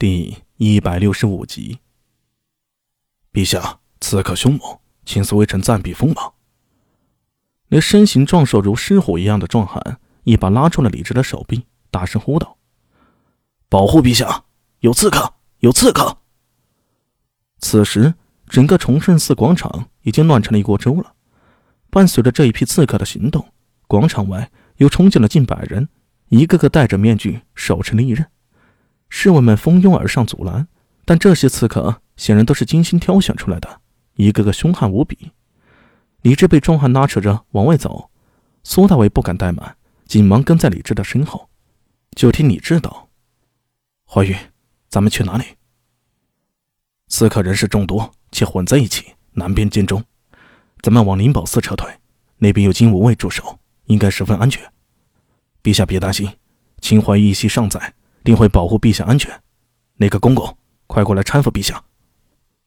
第一百六十五集。陛下，刺客凶猛，请随微臣暂避锋芒。那身形壮硕如狮虎一样的壮汉，一把拉住了李直的手臂，大声呼道：“保护陛下！有刺客！有刺客！”此时，整个崇圣寺广场已经乱成了一锅粥了。伴随着这一批刺客的行动，广场外又冲进了近百人，一个个戴着面具，手持利刃。侍卫们蜂拥而上阻拦，但这些刺客显然都是精心挑选出来的，一个个凶悍无比。李治被壮汉拉扯着往外走，苏大伟不敢怠慢，紧忙跟在李治的身后。就听李治道：“怀玉，咱们去哪里？”刺客人士众多，且混在一起，难辨兼中。咱们往灵宝寺撤退，那边有金无畏驻守，应该十分安全。陛下别担心，秦淮义息尚在。定会保护陛下安全。那个公公，快过来搀扶陛下！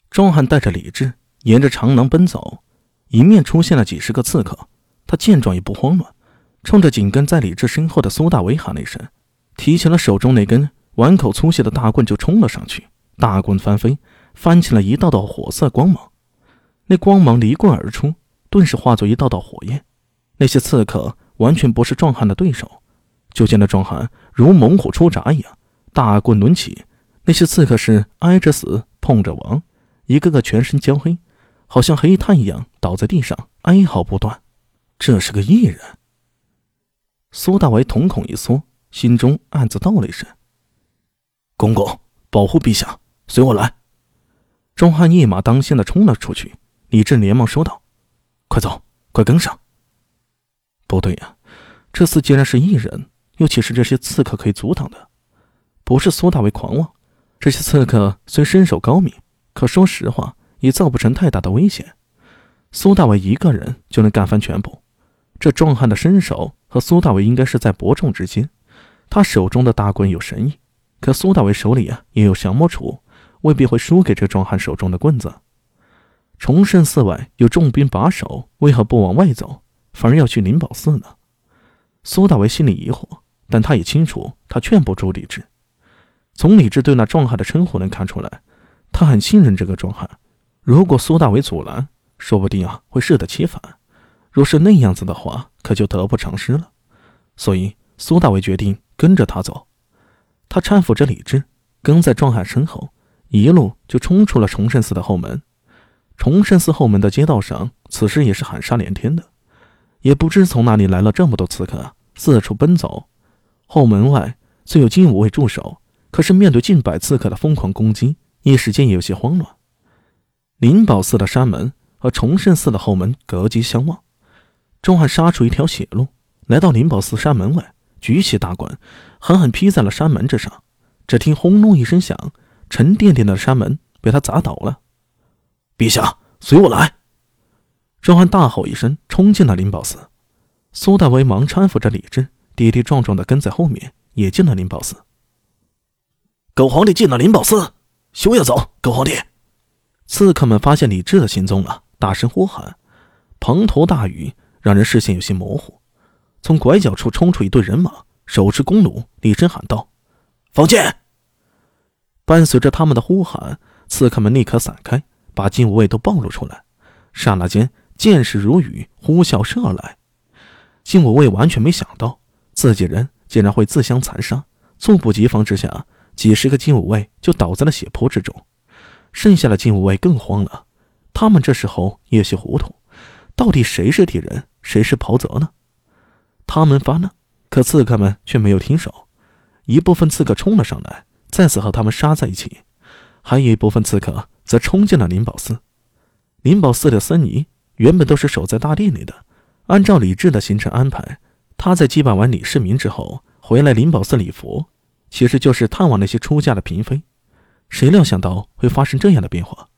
壮汉带着李治沿着长廊奔走，迎面出现了几十个刺客。他见状也不慌乱，冲着紧跟在李治身后的苏大为喊了一声，提起了手中那根碗口粗细的大棍就冲了上去。大棍翻飞，翻起了一道道火色光芒。那光芒离棍而出，顿时化作一道道火焰。那些刺客完全不是壮汉的对手。就见那壮汉如猛虎出闸一样，大棍抡起，那些刺客是挨着死，碰着亡，一个个全身焦黑，好像黑炭一样倒在地上，哀嚎不断。这是个异人。苏大为瞳孔一缩，心中暗自道了一声：“公公，保护陛下，随我来。”壮汉一马当先的冲了出去。李治连忙说道：“快走，快跟上！”不对呀，这厮竟然是异人。又岂是这些刺客可以阻挡的？不是苏大为狂妄，这些刺客虽身手高明，可说实话也造不成太大的危险。苏大为一个人就能干翻全部。这壮汉的身手和苏大为应该是在伯仲之间。他手中的大棍有神意，可苏大为手里啊也有降魔杵，未必会输给这壮汉手中的棍子。崇圣寺外有重兵把守，为何不往外走，反而要去灵宝寺呢？苏大为心里疑惑。但他也清楚，他劝不住李治。从李治对那壮汉的称呼能看出来，他很信任这个壮汉。如果苏大为阻拦，说不定啊会适得其反。若是那样子的话，可就得不偿失了。所以苏大为决定跟着他走。他搀扶着李治，跟在壮汉身后，一路就冲出了崇圣寺的后门。崇圣寺后门的街道上，此时也是喊杀连天的，也不知从哪里来了这么多刺客，四处奔走。后门外虽有金武卫驻守，可是面对近百刺客的疯狂攻击，一时间也有些慌乱。灵宝寺的山门和崇圣寺的后门隔街相望，钟汉杀出一条血路，来到灵宝寺山门外，举起大棍，狠狠劈在了山门之上。只听轰隆一声响，沉甸甸的山门被他砸倒了。陛下，随我来！钟汉大吼一声，冲进了灵宝寺。苏大为忙搀扶着李治。跌跌撞撞的跟在后面，也进了灵宝寺。狗皇帝进了灵宝寺，休要走！狗皇帝！刺客们发现李治的行踪了，大声呼喊。滂沱大雨让人视线有些模糊。从拐角处冲出一队人马，手持弓弩，厉声喊道：“放箭！”伴随着他们的呼喊，刺客们立刻散开，把金无畏都暴露出来。刹那间，箭矢如雨，呼啸射而来。金无畏完全没想到。自己人竟然会自相残杀，猝不及防之下，几十个金武卫就倒在了血泊之中。剩下的金武卫更慌了，他们这时候有些糊涂，到底谁是敌人，谁是袍泽呢？他们发难，可刺客们却没有停手。一部分刺客冲了上来，再次和他们杀在一起；还有一部分刺客则冲进了灵宝寺。灵宝寺的僧尼原本都是守在大殿里的，按照李治的行程安排。他在祭拜完李世民之后，回来灵宝寺礼佛，其实就是探望那些出家的嫔妃。谁料想到会发生这样的变化，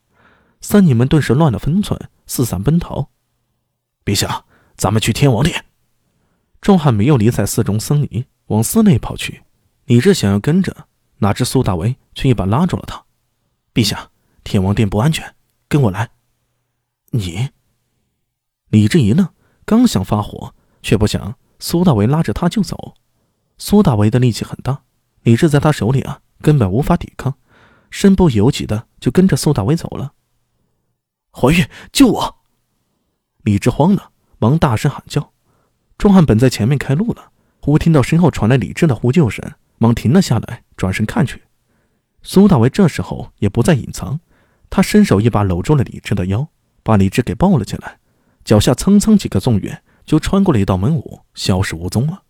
僧尼们顿时乱了分寸，四散奔逃。陛下，咱们去天王殿。壮汉没有理睬寺中僧尼，往寺内跑去。李治想要跟着，哪知苏大为却一把拉住了他。陛下，天王殿不安全，跟我来。你？李治一愣，刚想发火，却不想。苏大为拉着他就走，苏大为的力气很大，李治在他手里啊，根本无法抵抗，身不由己的就跟着苏大为走了。怀玉，救我！李治慌了，忙大声喊叫。壮汉本在前面开路了，忽听到身后传来李治的呼救声，忙停了下来，转身看去。苏大为这时候也不再隐藏，他伸手一把搂住了李治的腰，把李治给抱了起来，脚下蹭蹭几个纵跃，就穿过了一道门舞，消失无踪了。